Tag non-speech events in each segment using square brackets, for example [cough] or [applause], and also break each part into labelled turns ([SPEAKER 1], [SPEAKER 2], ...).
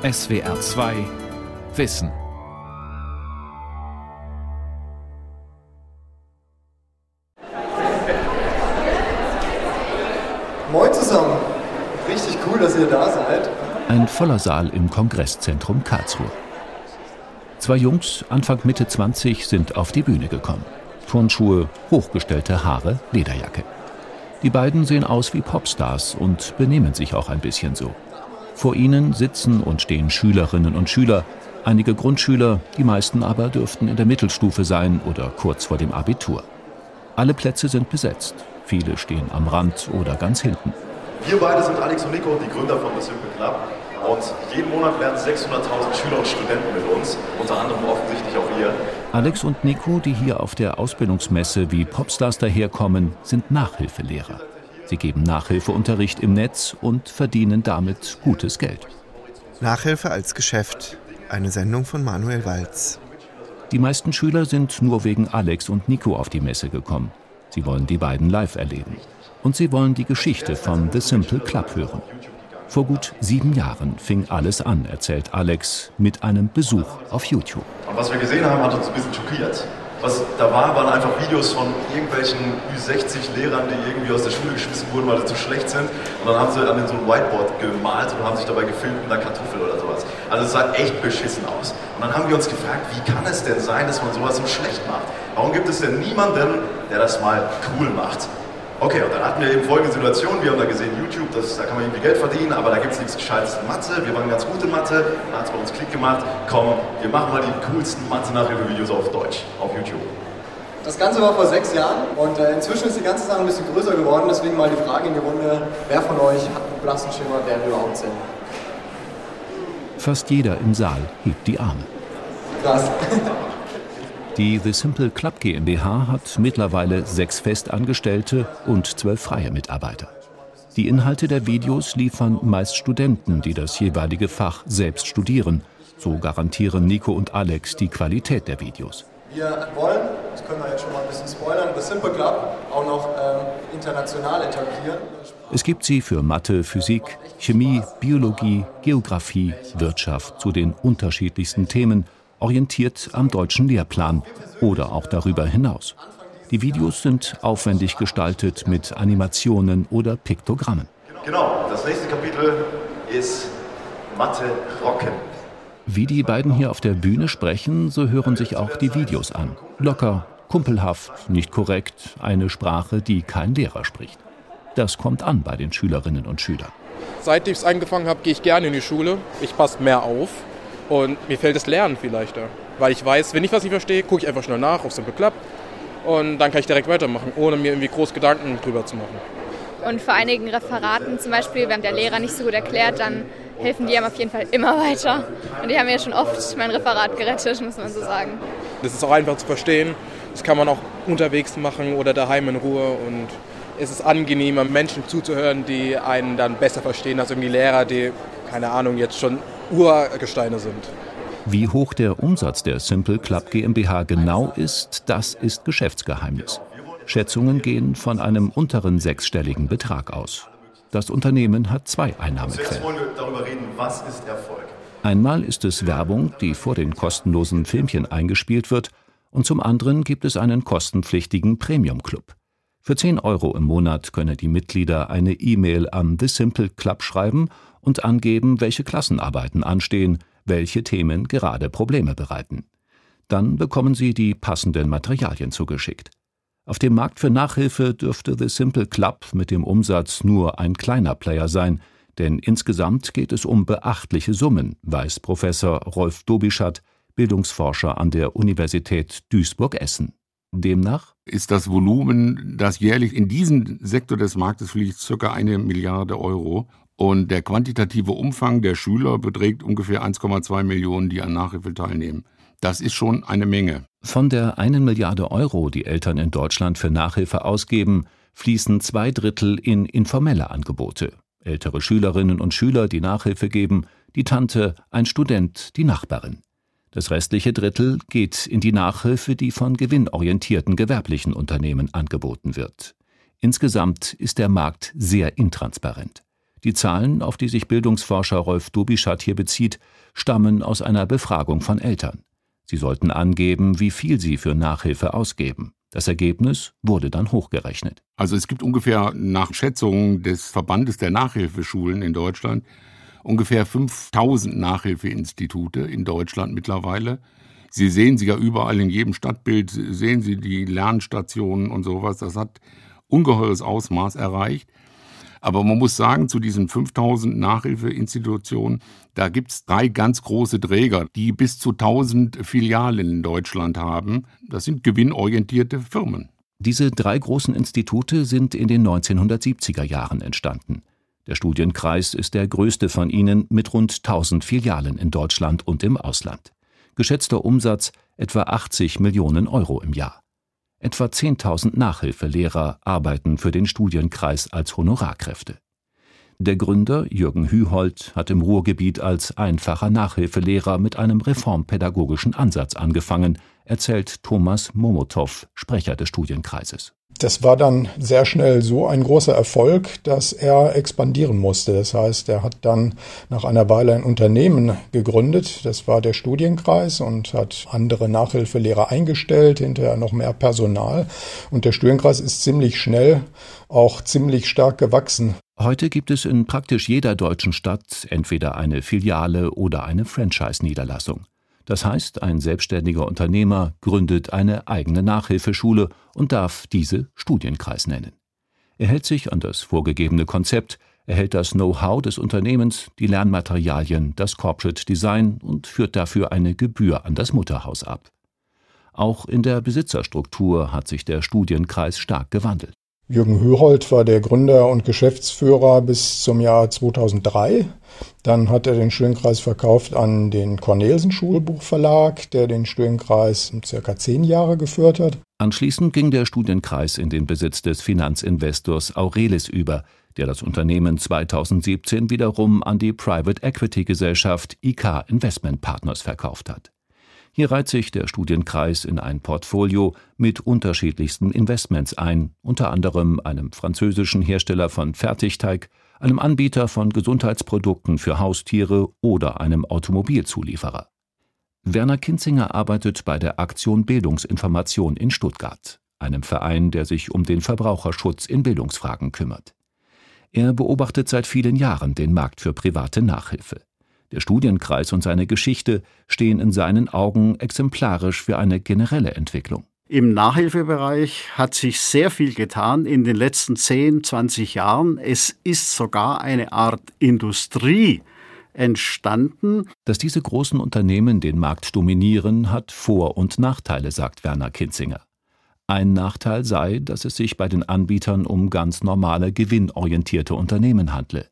[SPEAKER 1] SWR 2 Wissen.
[SPEAKER 2] Moin zusammen. Richtig cool, dass ihr da seid.
[SPEAKER 1] Ein voller Saal im Kongresszentrum Karlsruhe. Zwei Jungs, Anfang Mitte 20, sind auf die Bühne gekommen. Turnschuhe, hochgestellte Haare, Lederjacke. Die beiden sehen aus wie Popstars und benehmen sich auch ein bisschen so. Vor ihnen sitzen und stehen Schülerinnen und Schüler, einige Grundschüler, die meisten aber dürften in der Mittelstufe sein oder kurz vor dem Abitur. Alle Plätze sind besetzt, viele stehen am Rand oder ganz hinten.
[SPEAKER 3] Wir beide sind Alex und Nico, die Gründer von The Simple Club. Und jeden Monat lernen 600.000 Schüler und Studenten mit uns, unter anderem offensichtlich auch ihr.
[SPEAKER 1] Alex und Nico, die hier auf der Ausbildungsmesse wie Popstars daherkommen, sind Nachhilfelehrer. Sie geben Nachhilfeunterricht im Netz und verdienen damit gutes Geld.
[SPEAKER 4] Nachhilfe als Geschäft. Eine Sendung von Manuel Walz.
[SPEAKER 1] Die meisten Schüler sind nur wegen Alex und Nico auf die Messe gekommen. Sie wollen die beiden live erleben. Und sie wollen die Geschichte von The Simple Club hören. Vor gut sieben Jahren fing alles an, erzählt Alex, mit einem Besuch auf YouTube.
[SPEAKER 3] Und was wir gesehen haben, hat uns ein bisschen schockiert. Was da war, waren einfach Videos von irgendwelchen Ü60-Lehrern, die irgendwie aus der Schule geschmissen wurden, weil sie zu schlecht sind. Und dann haben sie an so ein Whiteboard gemalt und haben sich dabei gefilmt mit einer Kartoffel oder sowas. Also es sah echt beschissen aus. Und dann haben wir uns gefragt, wie kann es denn sein, dass man sowas so schlecht macht? Warum gibt es denn niemanden, der das mal cool macht? Okay, und dann hatten wir eben folgende Situation. Wir haben da gesehen, YouTube, das, da kann man irgendwie Geld verdienen, aber da gibt es nichts Gescheites in Mathe. Wir waren ganz gut in Mathe. Da hat es bei uns Klick gemacht. Komm, wir machen mal die coolsten Mathe-Nachhilfe-Videos auf Deutsch, auf YouTube.
[SPEAKER 2] Das Ganze war vor sechs Jahren und äh, inzwischen ist die ganze Sache ein bisschen größer geworden. Deswegen mal die Frage in die Runde, wer von euch hat einen blassen Schimmer, wer überhaupt sind?
[SPEAKER 1] Fast jeder im Saal hebt die Arme.
[SPEAKER 2] Krass. [laughs]
[SPEAKER 1] Die The Simple Club GmbH hat mittlerweile sechs Festangestellte und zwölf freie Mitarbeiter. Die Inhalte der Videos liefern meist Studenten, die das jeweilige Fach selbst studieren. So garantieren Nico und Alex die Qualität der Videos.
[SPEAKER 2] Wir wollen, das können wir jetzt schon mal ein bisschen spoilern, The Simple Club auch noch ähm, international etablieren.
[SPEAKER 1] Es gibt sie für Mathe, Physik, Chemie, Biologie, Geographie, Wirtschaft zu den unterschiedlichsten Themen – orientiert am deutschen Lehrplan oder auch darüber hinaus. Die Videos sind aufwendig gestaltet mit Animationen oder Piktogrammen.
[SPEAKER 3] Genau, das nächste Kapitel ist Mathe rocken.
[SPEAKER 1] Wie die beiden hier auf der Bühne sprechen, so hören sich auch die Videos an. Locker, kumpelhaft, nicht korrekt, eine Sprache, die kein Lehrer spricht. Das kommt an bei den Schülerinnen und Schülern.
[SPEAKER 5] Seit ich es angefangen habe, gehe ich gerne in die Schule. Ich passe mehr auf. Und mir fällt das Lernen viel leichter. Weil ich weiß, wenn ich was nicht verstehe, gucke ich einfach schnell nach auf Simple Club. Und dann kann ich direkt weitermachen, ohne mir irgendwie groß Gedanken drüber zu machen.
[SPEAKER 6] Und vor einigen Referaten zum Beispiel, wenn der Lehrer nicht so gut erklärt, dann helfen die einem auf jeden Fall immer weiter. Und die haben mir schon oft mein Referat gerettet, muss man so sagen.
[SPEAKER 5] Das ist auch einfach zu verstehen. Das kann man auch unterwegs machen oder daheim in Ruhe. Und es ist angenehmer, Menschen zuzuhören, die einen dann besser verstehen als irgendwie Lehrer, die, keine Ahnung, jetzt schon Urgesteine sind.
[SPEAKER 1] Wie hoch der Umsatz der Simple Club GmbH genau ist, das ist Geschäftsgeheimnis. Schätzungen gehen von einem unteren sechsstelligen Betrag aus. Das Unternehmen hat zwei Einnahmequellen.
[SPEAKER 3] Jetzt wollen wir darüber reden, was ist Erfolg?
[SPEAKER 1] Einmal ist es Werbung, die vor den kostenlosen Filmchen eingespielt wird, und zum anderen gibt es einen kostenpflichtigen Premium Club. Für 10 Euro im Monat können die Mitglieder eine E-Mail an The Simple Club schreiben und angeben, welche Klassenarbeiten anstehen, welche Themen gerade Probleme bereiten. Dann bekommen Sie die passenden Materialien zugeschickt. Auf dem Markt für Nachhilfe dürfte The Simple Club mit dem Umsatz nur ein kleiner Player sein, denn insgesamt geht es um beachtliche Summen, weiß Professor Rolf Dobischat, Bildungsforscher an der Universität Duisburg-Essen. Demnach
[SPEAKER 7] ist das Volumen, das jährlich in diesem Sektor des Marktes fliegt, circa eine Milliarde Euro. Und der quantitative Umfang der Schüler beträgt ungefähr 1,2 Millionen, die an Nachhilfe teilnehmen. Das ist schon eine Menge.
[SPEAKER 1] Von der einen Milliarde Euro, die Eltern in Deutschland für Nachhilfe ausgeben, fließen zwei Drittel in informelle Angebote. Ältere Schülerinnen und Schüler, die Nachhilfe geben, die Tante, ein Student, die Nachbarin. Das restliche Drittel geht in die Nachhilfe, die von gewinnorientierten gewerblichen Unternehmen angeboten wird. Insgesamt ist der Markt sehr intransparent. Die Zahlen, auf die sich Bildungsforscher Rolf Dubischat hier bezieht, stammen aus einer Befragung von Eltern. Sie sollten angeben, wie viel sie für Nachhilfe ausgeben. Das Ergebnis wurde dann hochgerechnet.
[SPEAKER 7] Also es gibt ungefähr nach Schätzungen des Verbandes der Nachhilfeschulen in Deutschland ungefähr 5000 Nachhilfeinstitute in Deutschland mittlerweile. Sie sehen sie ja überall in jedem Stadtbild, sehen Sie die Lernstationen und sowas. Das hat ungeheures Ausmaß erreicht. Aber man muss sagen, zu diesen 5000 Nachhilfeinstitutionen, da gibt es drei ganz große Träger, die bis zu 1000 Filialen in Deutschland haben. Das sind gewinnorientierte Firmen.
[SPEAKER 1] Diese drei großen Institute sind in den 1970er Jahren entstanden. Der Studienkreis ist der größte von ihnen mit rund 1000 Filialen in Deutschland und im Ausland. Geschätzter Umsatz etwa 80 Millionen Euro im Jahr. Etwa 10.000 Nachhilfelehrer arbeiten für den Studienkreis als Honorarkräfte. Der Gründer Jürgen Hühold hat im Ruhrgebiet als einfacher Nachhilfelehrer mit einem reformpädagogischen Ansatz angefangen, erzählt Thomas Momotow, Sprecher des Studienkreises.
[SPEAKER 8] Das war dann sehr schnell so ein großer Erfolg, dass er expandieren musste. Das heißt, er hat dann nach einer Weile ein Unternehmen gegründet. Das war der Studienkreis und hat andere Nachhilfelehrer eingestellt, hinterher noch mehr Personal. Und der Studienkreis ist ziemlich schnell auch ziemlich stark gewachsen.
[SPEAKER 1] Heute gibt es in praktisch jeder deutschen Stadt entweder eine Filiale oder eine Franchise-Niederlassung. Das heißt, ein selbstständiger Unternehmer gründet eine eigene Nachhilfeschule und darf diese Studienkreis nennen. Er hält sich an das vorgegebene Konzept, erhält das Know-how des Unternehmens, die Lernmaterialien, das Corporate Design und führt dafür eine Gebühr an das Mutterhaus ab. Auch in der Besitzerstruktur hat sich der Studienkreis stark gewandelt.
[SPEAKER 8] Jürgen Höhold war der Gründer und Geschäftsführer bis zum Jahr 2003. Dann hat er den Studienkreis verkauft an den Cornelsen Schulbuchverlag, der den Studienkreis circa zehn Jahre geführt hat.
[SPEAKER 1] Anschließend ging der Studienkreis in den Besitz des Finanzinvestors Aurelis über, der das Unternehmen 2017 wiederum an die Private Equity Gesellschaft IK Investment Partners verkauft hat. Hier reiht sich der Studienkreis in ein Portfolio mit unterschiedlichsten Investments ein, unter anderem einem französischen Hersteller von Fertigteig, einem Anbieter von Gesundheitsprodukten für Haustiere oder einem Automobilzulieferer. Werner Kinzinger arbeitet bei der Aktion Bildungsinformation in Stuttgart, einem Verein, der sich um den Verbraucherschutz in Bildungsfragen kümmert. Er beobachtet seit vielen Jahren den Markt für private Nachhilfe. Der Studienkreis und seine Geschichte stehen in seinen Augen exemplarisch für eine generelle Entwicklung.
[SPEAKER 9] Im Nachhilfebereich hat sich sehr viel getan in den letzten 10, 20 Jahren. Es ist sogar eine Art Industrie entstanden.
[SPEAKER 1] Dass diese großen Unternehmen den Markt dominieren, hat Vor- und Nachteile, sagt Werner Kinzinger. Ein Nachteil sei, dass es sich bei den Anbietern um ganz normale gewinnorientierte Unternehmen handle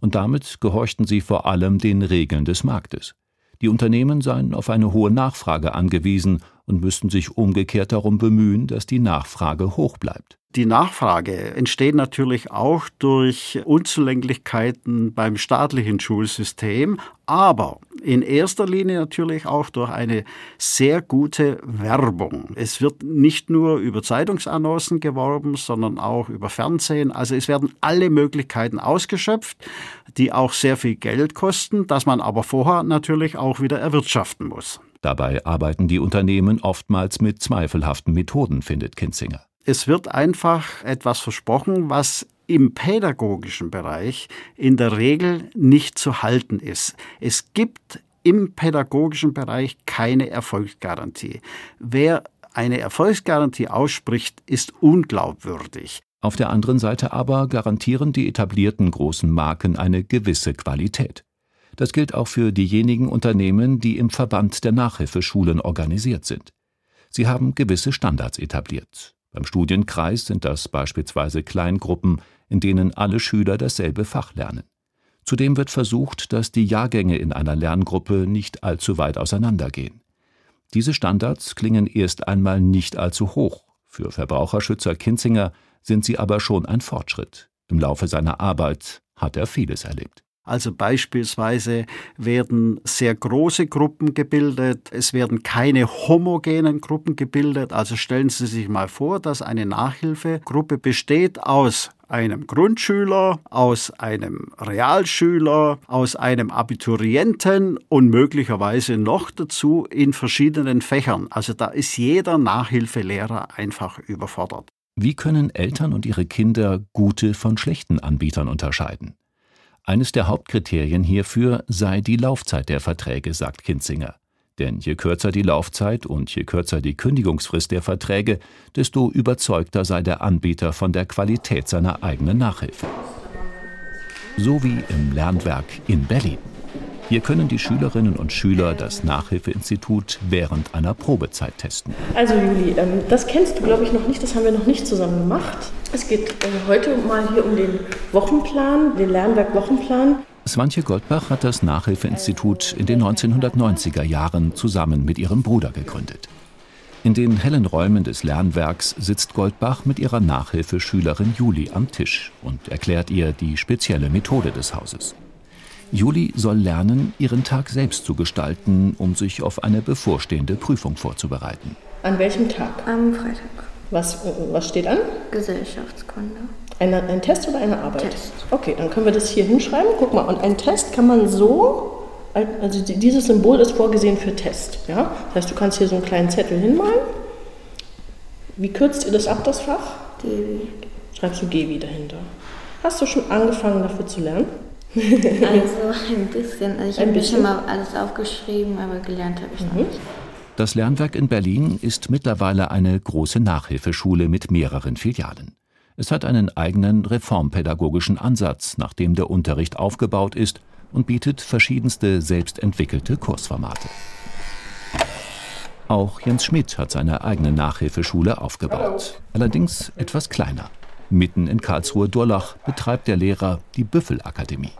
[SPEAKER 1] und damit gehorchten sie vor allem den Regeln des Marktes. Die Unternehmen seien auf eine hohe Nachfrage angewiesen und müssten sich umgekehrt darum bemühen, dass die Nachfrage hoch bleibt.
[SPEAKER 9] Die Nachfrage entsteht natürlich auch durch Unzulänglichkeiten beim staatlichen Schulsystem, aber in erster Linie natürlich auch durch eine sehr gute Werbung. Es wird nicht nur über Zeitungsannoncen geworben, sondern auch über Fernsehen. Also es werden alle Möglichkeiten ausgeschöpft, die auch sehr viel Geld kosten, das man aber vorher natürlich auch wieder erwirtschaften muss.
[SPEAKER 1] Dabei arbeiten die Unternehmen oftmals mit zweifelhaften Methoden, findet Kinzinger.
[SPEAKER 9] Es wird einfach etwas versprochen, was im pädagogischen Bereich in der Regel nicht zu halten ist. Es gibt im pädagogischen Bereich keine Erfolgsgarantie. Wer eine Erfolgsgarantie ausspricht, ist unglaubwürdig.
[SPEAKER 1] Auf der anderen Seite aber garantieren die etablierten großen Marken eine gewisse Qualität. Das gilt auch für diejenigen Unternehmen, die im Verband der Nachhilfeschulen organisiert sind. Sie haben gewisse Standards etabliert. Beim Studienkreis sind das beispielsweise Kleingruppen, in denen alle Schüler dasselbe Fach lernen. Zudem wird versucht, dass die Jahrgänge in einer Lerngruppe nicht allzu weit auseinandergehen. Diese Standards klingen erst einmal nicht allzu hoch. Für Verbraucherschützer Kinzinger sind sie aber schon ein Fortschritt. Im Laufe seiner Arbeit hat er vieles erlebt.
[SPEAKER 9] Also beispielsweise werden sehr große Gruppen gebildet, es werden keine homogenen Gruppen gebildet. Also stellen Sie sich mal vor, dass eine Nachhilfegruppe besteht aus einem Grundschüler, aus einem Realschüler, aus einem Abiturienten und möglicherweise noch dazu in verschiedenen Fächern. Also da ist jeder Nachhilfelehrer einfach überfordert.
[SPEAKER 1] Wie können Eltern und ihre Kinder gute von schlechten Anbietern unterscheiden? Eines der Hauptkriterien hierfür sei die Laufzeit der Verträge, sagt Kinzinger. Denn je kürzer die Laufzeit und je kürzer die Kündigungsfrist der Verträge, desto überzeugter sei der Anbieter von der Qualität seiner eigenen Nachhilfe. So wie im Lernwerk in Berlin. Hier können die Schülerinnen und Schüler das Nachhilfeinstitut während einer Probezeit testen.
[SPEAKER 10] Also Juli, ähm, das kennst du, glaube ich, noch nicht. Das haben wir noch nicht zusammen gemacht. Es geht äh, heute mal hier um den Wochenplan, den Lernwerk-Wochenplan.
[SPEAKER 1] Swantje Goldbach hat das Nachhilfeinstitut in den 1990er Jahren zusammen mit ihrem Bruder gegründet. In den hellen Räumen des Lernwerks sitzt Goldbach mit ihrer Nachhilfeschülerin Juli am Tisch und erklärt ihr die spezielle Methode des Hauses. Juli soll lernen, ihren Tag selbst zu gestalten, um sich auf eine bevorstehende Prüfung vorzubereiten.
[SPEAKER 10] An welchem Tag?
[SPEAKER 11] Am Freitag.
[SPEAKER 10] Was, was steht an?
[SPEAKER 11] Gesellschaftskunde.
[SPEAKER 10] Eine, ein Test oder eine Arbeit?
[SPEAKER 11] Test.
[SPEAKER 10] Okay, dann können wir das hier hinschreiben. Guck mal, und ein Test kann man so, also dieses Symbol ist vorgesehen für Test. Ja? Das heißt, du kannst hier so einen kleinen Zettel hinmalen. Wie kürzt ihr das ab, das Fach?
[SPEAKER 11] Gewi.
[SPEAKER 10] Schreibst du Gewi dahinter. Hast du schon angefangen dafür zu lernen?
[SPEAKER 11] Also ein bisschen. Also ich
[SPEAKER 10] Ein
[SPEAKER 11] habe
[SPEAKER 10] bisschen?
[SPEAKER 11] schon mal alles aufgeschrieben, aber gelernt habe ich noch nicht.
[SPEAKER 1] Das Lernwerk in Berlin ist mittlerweile eine große Nachhilfeschule mit mehreren Filialen. Es hat einen eigenen reformpädagogischen Ansatz, nach dem der Unterricht aufgebaut ist und bietet verschiedenste selbstentwickelte Kursformate. Auch Jens Schmidt hat seine eigene Nachhilfeschule aufgebaut, allerdings etwas kleiner. Mitten in Karlsruhe-Durlach betreibt der Lehrer die Büffelakademie.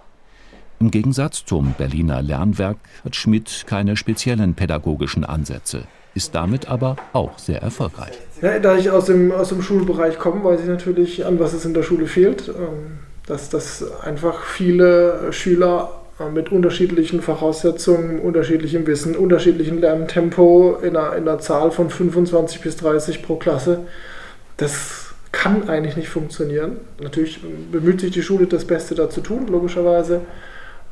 [SPEAKER 1] Im Gegensatz zum Berliner Lernwerk hat Schmidt keine speziellen pädagogischen Ansätze, ist damit aber auch sehr erfolgreich.
[SPEAKER 12] Ja, da ich aus dem, aus dem Schulbereich komme, weiß ich natürlich, an was es in der Schule fehlt. Ähm, Dass, dass einfach viele Schüler äh, mit unterschiedlichen Voraussetzungen, unterschiedlichem Wissen, unterschiedlichem Lerntempo in einer, in einer Zahl von 25 bis 30 pro Klasse, das kann eigentlich nicht funktionieren. Natürlich bemüht sich die Schule, das Beste da zu tun, logischerweise.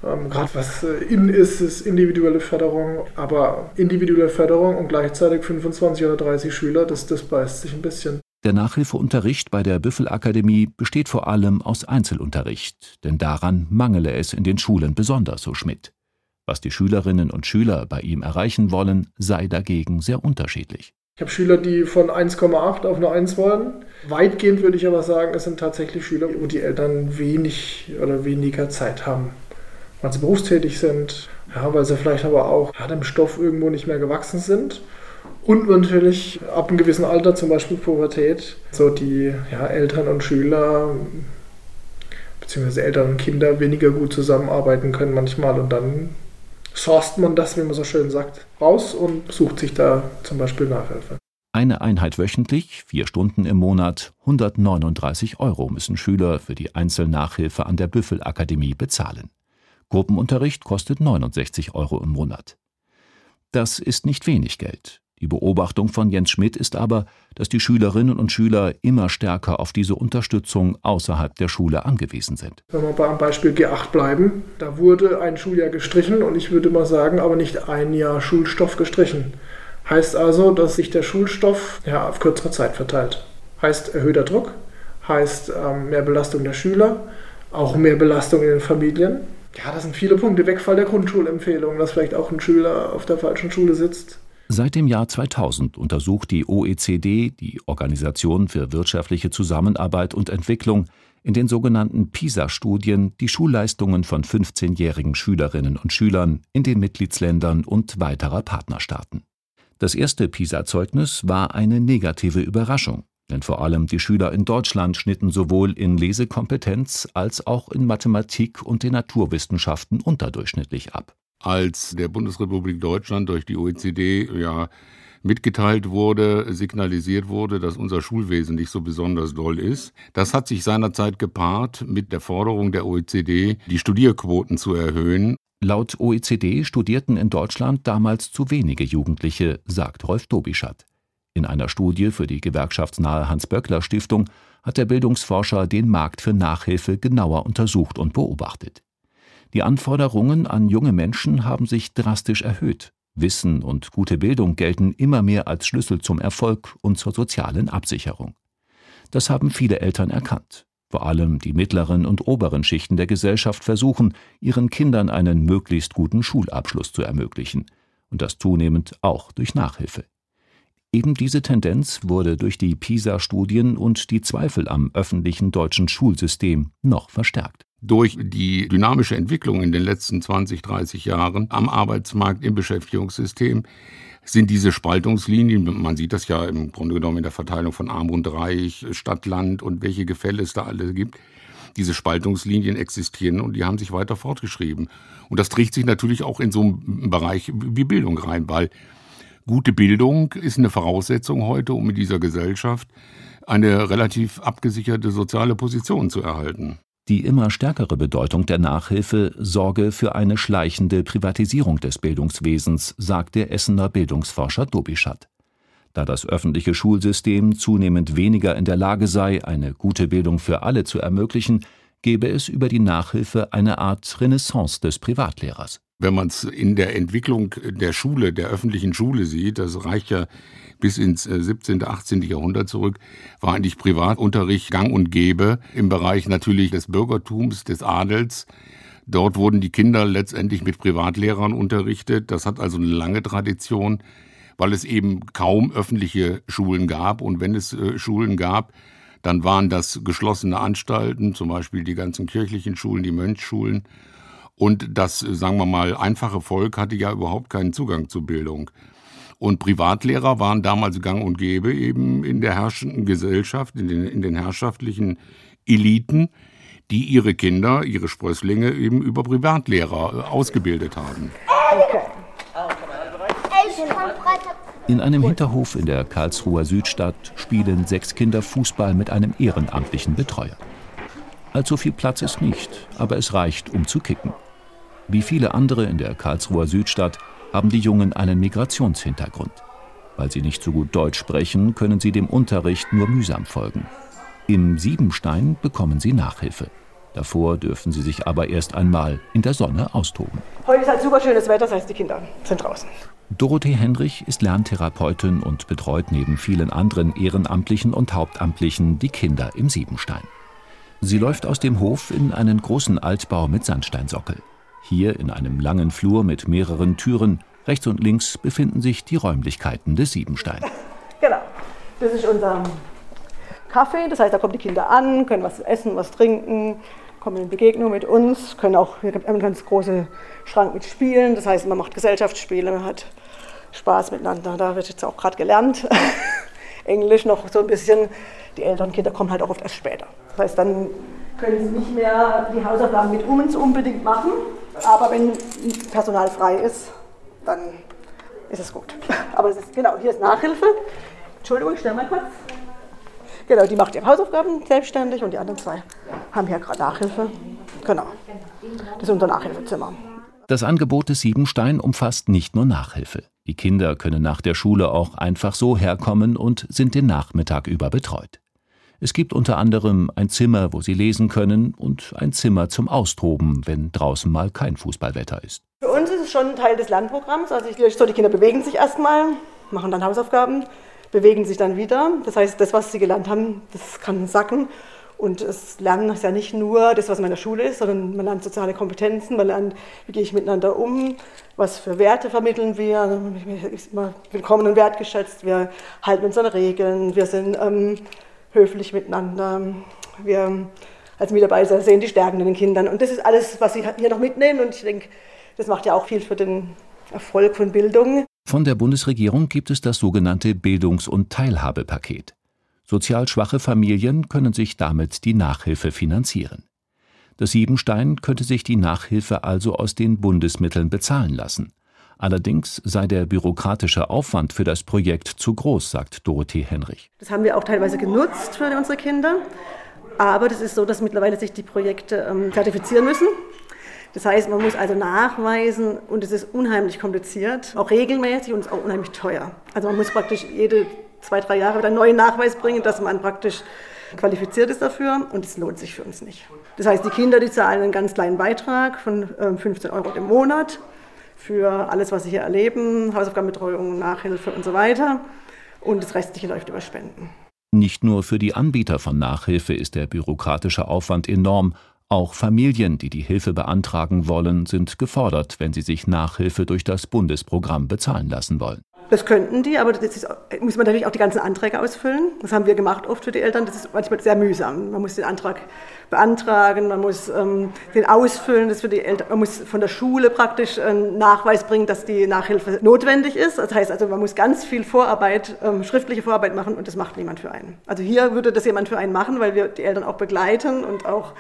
[SPEAKER 12] Ähm, Gerade was äh, in ist, ist individuelle Förderung, aber individuelle Förderung und gleichzeitig 25 oder 30 Schüler, das, das beißt sich ein bisschen.
[SPEAKER 1] Der Nachhilfeunterricht bei der Büffelakademie besteht vor allem aus Einzelunterricht, denn daran mangele es in den Schulen besonders, so Schmidt. Was die Schülerinnen und Schüler bei ihm erreichen wollen, sei dagegen sehr unterschiedlich.
[SPEAKER 12] Ich habe Schüler, die von 1,8 auf eine 1 wollen. Weitgehend würde ich aber sagen, es sind tatsächlich Schüler, wo die Eltern wenig oder weniger Zeit haben. Weil sie berufstätig sind, ja, weil sie vielleicht aber auch ja, dem Stoff irgendwo nicht mehr gewachsen sind. Und natürlich ab einem gewissen Alter, zum Beispiel Pubertät, so die ja, Eltern und Schüler beziehungsweise Eltern und Kinder weniger gut zusammenarbeiten können manchmal und dann sourced man das, wie man so schön sagt, raus und sucht sich da zum Beispiel Nachhilfe.
[SPEAKER 1] Eine Einheit wöchentlich, vier Stunden im Monat, 139 Euro müssen Schüler für die Einzelnachhilfe an der Büffelakademie bezahlen. Gruppenunterricht kostet 69 Euro im Monat. Das ist nicht wenig Geld. Die Beobachtung von Jens Schmidt ist aber, dass die Schülerinnen und Schüler immer stärker auf diese Unterstützung außerhalb der Schule angewiesen sind.
[SPEAKER 12] Wenn wir beim Beispiel G8 bleiben, da wurde ein Schuljahr gestrichen und ich würde mal sagen, aber nicht ein Jahr Schulstoff gestrichen. Heißt also, dass sich der Schulstoff ja, auf kürzere Zeit verteilt. Heißt erhöhter Druck, heißt ähm, mehr Belastung der Schüler, auch mehr Belastung in den Familien. Ja, das sind viele Punkte. Wegfall der Grundschulempfehlung, dass vielleicht auch ein Schüler auf der falschen Schule sitzt.
[SPEAKER 1] Seit dem Jahr 2000 untersucht die OECD, die Organisation für wirtschaftliche Zusammenarbeit und Entwicklung, in den sogenannten PISA-Studien die Schulleistungen von 15-jährigen Schülerinnen und Schülern in den Mitgliedsländern und weiterer Partnerstaaten. Das erste PISA-Zeugnis war eine negative Überraschung, denn vor allem die Schüler in Deutschland schnitten sowohl in Lesekompetenz als auch in Mathematik und den Naturwissenschaften unterdurchschnittlich ab
[SPEAKER 7] als der Bundesrepublik Deutschland durch die OECD ja mitgeteilt wurde, signalisiert wurde, dass unser Schulwesen nicht so besonders doll ist. Das hat sich seinerzeit gepaart mit der Forderung der OECD, die Studierquoten zu erhöhen.
[SPEAKER 1] Laut OECD studierten in Deutschland damals zu wenige Jugendliche, sagt Rolf Dobischat. In einer Studie für die gewerkschaftsnahe Hans-Böckler-Stiftung hat der Bildungsforscher den Markt für Nachhilfe genauer untersucht und beobachtet. Die Anforderungen an junge Menschen haben sich drastisch erhöht. Wissen und gute Bildung gelten immer mehr als Schlüssel zum Erfolg und zur sozialen Absicherung. Das haben viele Eltern erkannt. Vor allem die mittleren und oberen Schichten der Gesellschaft versuchen, ihren Kindern einen möglichst guten Schulabschluss zu ermöglichen. Und das zunehmend auch durch Nachhilfe. Eben diese Tendenz wurde durch die PISA-Studien und die Zweifel am öffentlichen deutschen Schulsystem noch verstärkt.
[SPEAKER 7] Durch die dynamische Entwicklung in den letzten 20, 30 Jahren am Arbeitsmarkt im Beschäftigungssystem sind diese Spaltungslinien, man sieht das ja im Grunde genommen in der Verteilung von Arm und Reich, Stadt, Land und welche Gefälle es da alle gibt, diese Spaltungslinien existieren und die haben sich weiter fortgeschrieben. Und das trägt sich natürlich auch in so einen Bereich wie Bildung rein, weil Gute Bildung ist eine Voraussetzung heute, um in dieser Gesellschaft eine relativ abgesicherte soziale Position zu erhalten.
[SPEAKER 1] Die immer stärkere Bedeutung der Nachhilfe sorge für eine schleichende Privatisierung des Bildungswesens, sagt der Essener Bildungsforscher Dobischat. Da das öffentliche Schulsystem zunehmend weniger in der Lage sei, eine gute Bildung für alle zu ermöglichen, gebe es über die Nachhilfe eine Art Renaissance des Privatlehrers
[SPEAKER 7] wenn man es in der Entwicklung der Schule, der öffentlichen Schule sieht, das reicht ja bis ins 17., äh, 18. Jahrhundert zurück, war eigentlich Privatunterricht gang und gäbe im Bereich natürlich des Bürgertums, des Adels. Dort wurden die Kinder letztendlich mit Privatlehrern unterrichtet. Das hat also eine lange Tradition, weil es eben kaum öffentliche Schulen gab. Und wenn es äh, Schulen gab, dann waren das geschlossene Anstalten, zum Beispiel die ganzen kirchlichen Schulen, die Mönchschulen. Und das, sagen wir mal, einfache Volk hatte ja überhaupt keinen Zugang zur Bildung. Und Privatlehrer waren damals gang und gäbe eben in der herrschenden Gesellschaft, in den, in den herrschaftlichen Eliten, die ihre Kinder, ihre Sprösslinge eben über Privatlehrer äh, ausgebildet haben.
[SPEAKER 1] In einem Hinterhof in der Karlsruher Südstadt spielen sechs Kinder Fußball mit einem ehrenamtlichen Betreuer. Allzu viel Platz ist nicht, aber es reicht, um zu kicken. Wie viele andere in der Karlsruher Südstadt haben die Jungen einen Migrationshintergrund. Weil sie nicht so gut Deutsch sprechen, können sie dem Unterricht nur mühsam folgen. Im Siebenstein bekommen sie Nachhilfe. Davor dürfen sie sich aber erst einmal in der Sonne austoben.
[SPEAKER 13] Heute ist halt super schönes Wetter, das heißt, die Kinder sind draußen.
[SPEAKER 1] Dorothee Henrich ist Lerntherapeutin und betreut neben vielen anderen Ehrenamtlichen und Hauptamtlichen die Kinder im Siebenstein. Sie läuft aus dem Hof in einen großen Altbau mit Sandsteinsockel. Hier in einem langen Flur mit mehreren Türen, rechts und links, befinden sich die Räumlichkeiten des Siebenstein. [laughs]
[SPEAKER 13] Genau, das ist unser Kaffee, das heißt, da kommen die Kinder an, können was essen, was trinken, kommen in Begegnung mit uns, können auch, wir haben einen ganz großen Schrank mit Spielen, das heißt, man macht Gesellschaftsspiele, man hat Spaß miteinander. Da wird jetzt auch gerade gelernt, [laughs] Englisch noch so ein bisschen. Die älteren Kinder kommen halt auch oft erst später. Das heißt, dann können sie nicht mehr die Hausaufgaben mit uns unbedingt machen, aber wenn Personal frei ist, dann ist es gut. [laughs] Aber es ist, genau, hier ist Nachhilfe. Entschuldigung, ich stelle mal kurz. Genau, die macht ihre Hausaufgaben selbstständig und die anderen zwei haben hier gerade Nachhilfe. Genau. Das ist unser Nachhilfezimmer.
[SPEAKER 1] Das Angebot des Siebenstein umfasst nicht nur Nachhilfe. Die Kinder können nach der Schule auch einfach so herkommen und sind den Nachmittag über betreut. Es gibt unter anderem ein Zimmer, wo sie lesen können und ein Zimmer zum Austoben, wenn draußen mal kein Fußballwetter ist.
[SPEAKER 13] Für uns ist es schon ein Teil des Lernprogramms. Also ich, so, die Kinder bewegen sich erstmal, machen dann Hausaufgaben, bewegen sich dann wieder. Das heißt, das, was sie gelernt haben, das kann sacken. Und das Lernen ist ja nicht nur das, was man in der Schule ist, sondern man lernt soziale Kompetenzen, man lernt, wie gehe ich miteinander um, was für Werte vermitteln wir, ist immer willkommen und wertgeschätzt, wir halten uns an Regeln, wir sind ähm, höflich miteinander. Wir als Mitarbeiter sehen die Stärken in den Kindern. Und das ist alles, was Sie hier noch mitnehmen. Und ich denke, das macht ja auch viel für den Erfolg von Bildung.
[SPEAKER 1] Von der Bundesregierung gibt es das sogenannte Bildungs- und Teilhabepaket. Sozial schwache Familien können sich damit die Nachhilfe finanzieren. Das Siebenstein könnte sich die Nachhilfe also aus den Bundesmitteln bezahlen lassen. Allerdings sei der bürokratische Aufwand für das Projekt zu groß, sagt Dorothee Henrich.
[SPEAKER 13] Das haben wir auch teilweise genutzt für unsere Kinder. Aber das ist so, dass mittlerweile sich die Projekte ähm, zertifizieren müssen. Das heißt, man muss also nachweisen und es ist unheimlich kompliziert, auch regelmäßig und es ist auch unheimlich teuer. Also man muss praktisch jede zwei, drei Jahre wieder einen neuen Nachweis bringen, dass man praktisch qualifiziert ist dafür und es lohnt sich für uns nicht. Das heißt, die Kinder, die zahlen einen ganz kleinen Beitrag von 15 ähm, Euro im Monat für alles, was sie hier erleben, Hausaufgabenbetreuung, Nachhilfe und so weiter. Und das Restliche läuft über Spenden.
[SPEAKER 1] Nicht nur für die Anbieter von Nachhilfe ist der bürokratische Aufwand enorm, auch Familien, die die Hilfe beantragen wollen, sind gefordert, wenn sie sich Nachhilfe durch das Bundesprogramm bezahlen lassen wollen.
[SPEAKER 13] Das könnten die, aber das ist, muss man natürlich auch die ganzen Anträge ausfüllen. Das haben wir gemacht oft für die Eltern. Das ist manchmal sehr mühsam. Man muss den Antrag beantragen, man muss ähm, den ausfüllen. Das für die Eltern, man muss von der Schule praktisch einen Nachweis bringen, dass die Nachhilfe notwendig ist. Das heißt also, man muss ganz viel Vorarbeit, ähm, schriftliche Vorarbeit machen und das macht niemand für einen. Also hier würde das jemand für einen machen, weil wir die Eltern auch begleiten und auch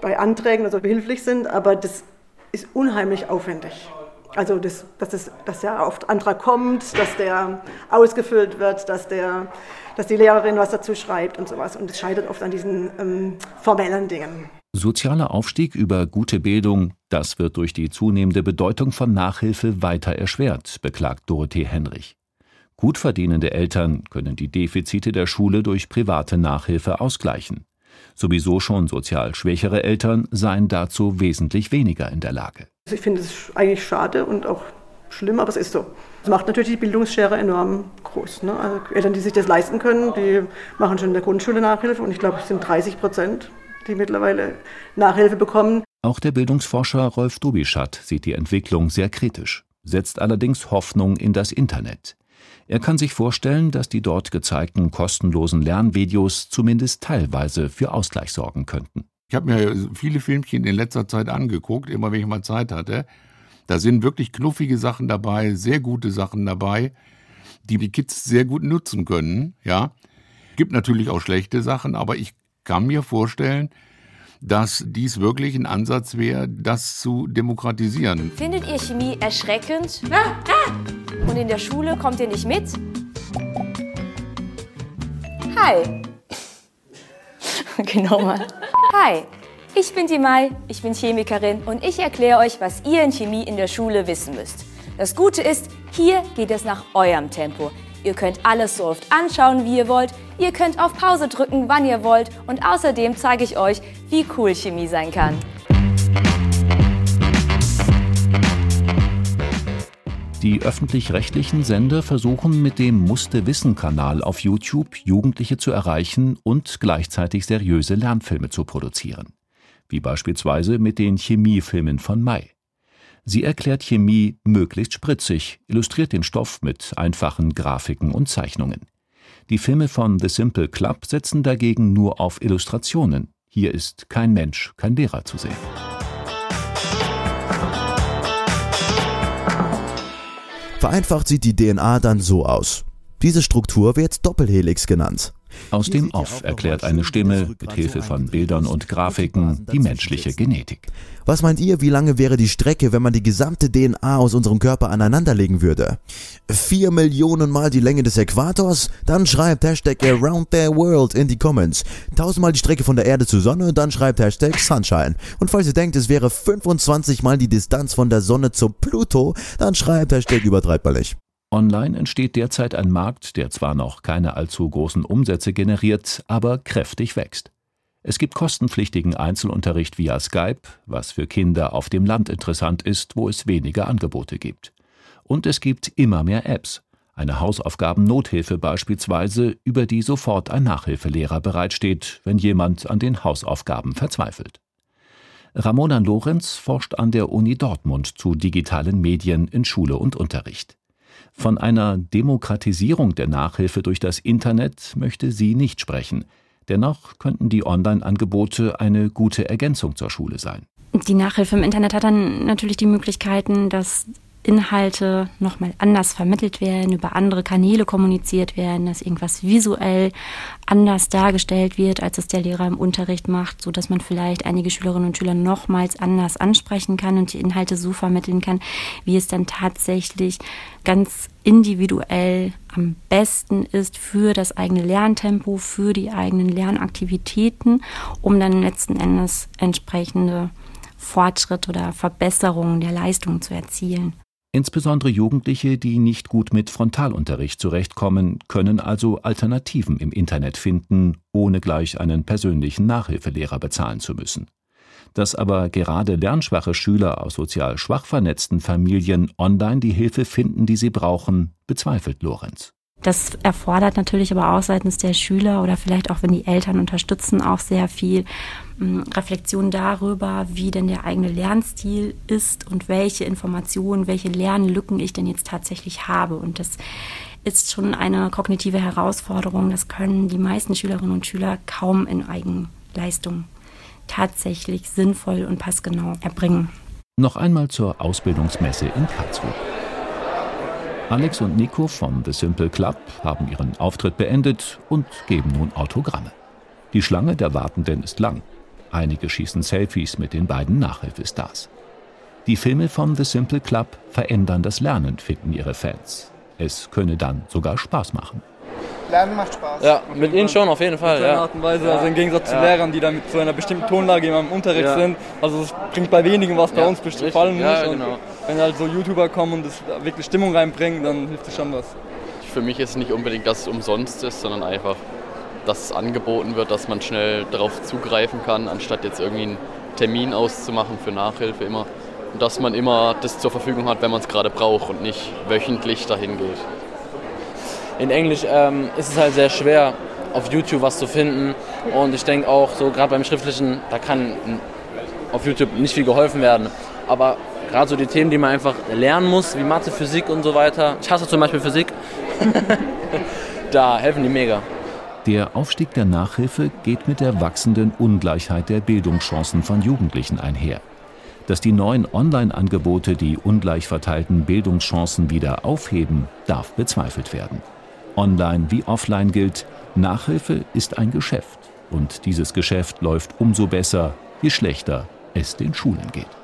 [SPEAKER 13] bei Anträgen also behilflich sind. Aber das ist unheimlich aufwendig. Also, das, dass, das, dass der Antrag kommt, dass der ausgefüllt wird, dass, der, dass die Lehrerin was dazu schreibt und sowas. Und es scheitert oft an diesen ähm, formellen Dingen.
[SPEAKER 1] Sozialer Aufstieg über gute Bildung, das wird durch die zunehmende Bedeutung von Nachhilfe weiter erschwert, beklagt Dorothee Henrich. Gut verdienende Eltern können die Defizite der Schule durch private Nachhilfe ausgleichen. Sowieso schon sozial schwächere Eltern seien dazu wesentlich weniger in der Lage.
[SPEAKER 13] Also ich finde es eigentlich schade und auch schlimm, aber es ist so. Das macht natürlich die Bildungsschere enorm groß. Ne? Also Eltern, die sich das leisten können, die machen schon in der Grundschule Nachhilfe und ich glaube, es sind 30 Prozent, die mittlerweile Nachhilfe bekommen.
[SPEAKER 1] Auch der Bildungsforscher Rolf Dubischat sieht die Entwicklung sehr kritisch, setzt allerdings Hoffnung in das Internet. Er kann sich vorstellen, dass die dort gezeigten kostenlosen Lernvideos zumindest teilweise für Ausgleich sorgen könnten.
[SPEAKER 7] Ich habe mir viele Filmchen in letzter Zeit angeguckt, immer wenn ich mal Zeit hatte. Da sind wirklich knuffige Sachen dabei, sehr gute Sachen dabei, die die Kids sehr gut nutzen können. Ja, gibt natürlich auch schlechte Sachen, aber ich kann mir vorstellen, dass dies wirklich ein Ansatz wäre, das zu demokratisieren.
[SPEAKER 14] Findet ihr Chemie erschreckend? Ah, ah! Und in der Schule kommt ihr nicht mit? Hi. [laughs] genau mal. Hi, ich bin die Mai, ich bin Chemikerin und ich erkläre euch, was ihr in Chemie in der Schule wissen müsst. Das Gute ist, hier geht es nach eurem Tempo. Ihr könnt alles so oft anschauen, wie ihr wollt. Ihr könnt auf Pause drücken, wann ihr wollt. Und außerdem zeige ich euch, wie cool Chemie sein kann.
[SPEAKER 1] Die öffentlich-rechtlichen Sender versuchen mit dem Musste-Wissen-Kanal auf YouTube Jugendliche zu erreichen und gleichzeitig seriöse Lernfilme zu produzieren. Wie beispielsweise mit den Chemiefilmen von Mai. Sie erklärt Chemie möglichst spritzig, illustriert den Stoff mit einfachen Grafiken und Zeichnungen. Die Filme von The Simple Club setzen dagegen nur auf Illustrationen. Hier ist kein Mensch, kein Lehrer zu sehen.
[SPEAKER 15] Vereinfacht sieht die DNA dann so aus. Diese Struktur wird Doppelhelix genannt.
[SPEAKER 1] Aus dem Off erklärt eine Stimme mit Hilfe von Bildern und Grafiken die menschliche Genetik.
[SPEAKER 15] Was meint ihr, wie lange wäre die Strecke, wenn man die gesamte DNA aus unserem Körper aneinanderlegen würde? Vier Millionen Mal die Länge des Äquators? Dann schreibt Hashtag Around the World in die Comments. Tausendmal die Strecke von der Erde zur Sonne? Dann schreibt Hashtag Sunshine. Und falls ihr denkt, es wäre 25 Mal die Distanz von der Sonne zu Pluto, dann schreibt Hashtag übertreibbar nicht.
[SPEAKER 1] Online entsteht derzeit ein Markt, der zwar noch keine allzu großen Umsätze generiert, aber kräftig wächst. Es gibt kostenpflichtigen Einzelunterricht via Skype, was für Kinder auf dem Land interessant ist, wo es weniger Angebote gibt. Und es gibt immer mehr Apps. Eine Hausaufgaben-Nothilfe beispielsweise, über die sofort ein Nachhilfelehrer bereitsteht, wenn jemand an den Hausaufgaben verzweifelt. Ramona Lorenz forscht an der Uni Dortmund zu digitalen Medien in Schule und Unterricht. Von einer Demokratisierung der Nachhilfe durch das Internet möchte sie nicht sprechen. Dennoch könnten die Online-Angebote eine gute Ergänzung zur Schule sein.
[SPEAKER 16] Die Nachhilfe im Internet hat dann natürlich die Möglichkeiten, dass Inhalte nochmal anders vermittelt werden, über andere Kanäle kommuniziert werden, dass irgendwas visuell anders dargestellt wird, als es der Lehrer im Unterricht macht, so dass man vielleicht einige Schülerinnen und Schüler nochmals anders ansprechen kann und die Inhalte so vermitteln kann, wie es dann tatsächlich ganz individuell am besten ist für das eigene Lerntempo, für die eigenen Lernaktivitäten, um dann letzten Endes entsprechende Fortschritt oder Verbesserungen der Leistung zu erzielen.
[SPEAKER 1] Insbesondere Jugendliche, die nicht gut mit Frontalunterricht zurechtkommen, können also Alternativen im Internet finden, ohne gleich einen persönlichen Nachhilfelehrer bezahlen zu müssen. Dass aber gerade lernschwache Schüler aus sozial schwach vernetzten Familien online die Hilfe finden, die sie brauchen, bezweifelt Lorenz.
[SPEAKER 16] Das erfordert natürlich aber auch seitens der Schüler oder vielleicht auch, wenn die Eltern unterstützen, auch sehr viel hm, Reflexion darüber, wie denn der eigene Lernstil ist und welche Informationen, welche Lernlücken ich denn jetzt tatsächlich habe. Und das ist schon eine kognitive Herausforderung. Das können die meisten Schülerinnen und Schüler kaum in Eigenleistung tatsächlich sinnvoll und passgenau erbringen.
[SPEAKER 1] Noch einmal zur Ausbildungsmesse in Karlsruhe. Alex und Nico vom The Simple Club haben ihren Auftritt beendet und geben nun Autogramme. Die Schlange der Wartenden ist lang. Einige schießen Selfies mit den beiden Nachhilfestars. Die Filme vom The Simple Club verändern das Lernen, finden ihre Fans. Es könne dann sogar Spaß machen.
[SPEAKER 17] Lernen macht Spaß.
[SPEAKER 18] Ja, mit ihnen schon auf jeden Fall.
[SPEAKER 17] Mit
[SPEAKER 18] ja.
[SPEAKER 17] Art und Weise,
[SPEAKER 18] ja.
[SPEAKER 17] also im Gegensatz zu
[SPEAKER 18] ja.
[SPEAKER 17] Lehrern, die dann mit so einer bestimmten Tonlage in einem Unterricht
[SPEAKER 18] Ja.
[SPEAKER 17] sind. Also es bringt bei wenigen was, bei uns bestimmt allem nicht.
[SPEAKER 18] Genau.
[SPEAKER 17] Wenn halt so YouTuber kommen und das wirklich Stimmung reinbringen, dann hilft es schon was.
[SPEAKER 18] Für mich ist es nicht unbedingt, dass es umsonst ist, sondern einfach, dass es angeboten wird, dass man schnell darauf zugreifen kann, anstatt jetzt irgendwie einen Termin auszumachen für Nachhilfe immer. Und dass man immer das zur Verfügung hat, wenn man es gerade braucht und nicht wöchentlich dahin geht.
[SPEAKER 19] In Englisch ähm, ist es halt sehr schwer, auf YouTube was zu finden. Und ich denke auch, so gerade beim Schriftlichen, da kann auf YouTube nicht viel geholfen werden. Aber gerade so die Themen, die man einfach lernen muss, wie Mathe, Physik und so weiter. Ich hasse zum Beispiel Physik. [laughs] da helfen die mega.
[SPEAKER 1] Der Aufstieg der Nachhilfe geht mit der wachsenden Ungleichheit der Bildungschancen von Jugendlichen einher. Dass die neuen Online-Angebote die ungleich verteilten Bildungschancen wieder aufheben, darf bezweifelt werden. Online wie offline gilt, Nachhilfe ist ein Geschäft. Und dieses Geschäft läuft umso besser, je schlechter es den Schulen geht.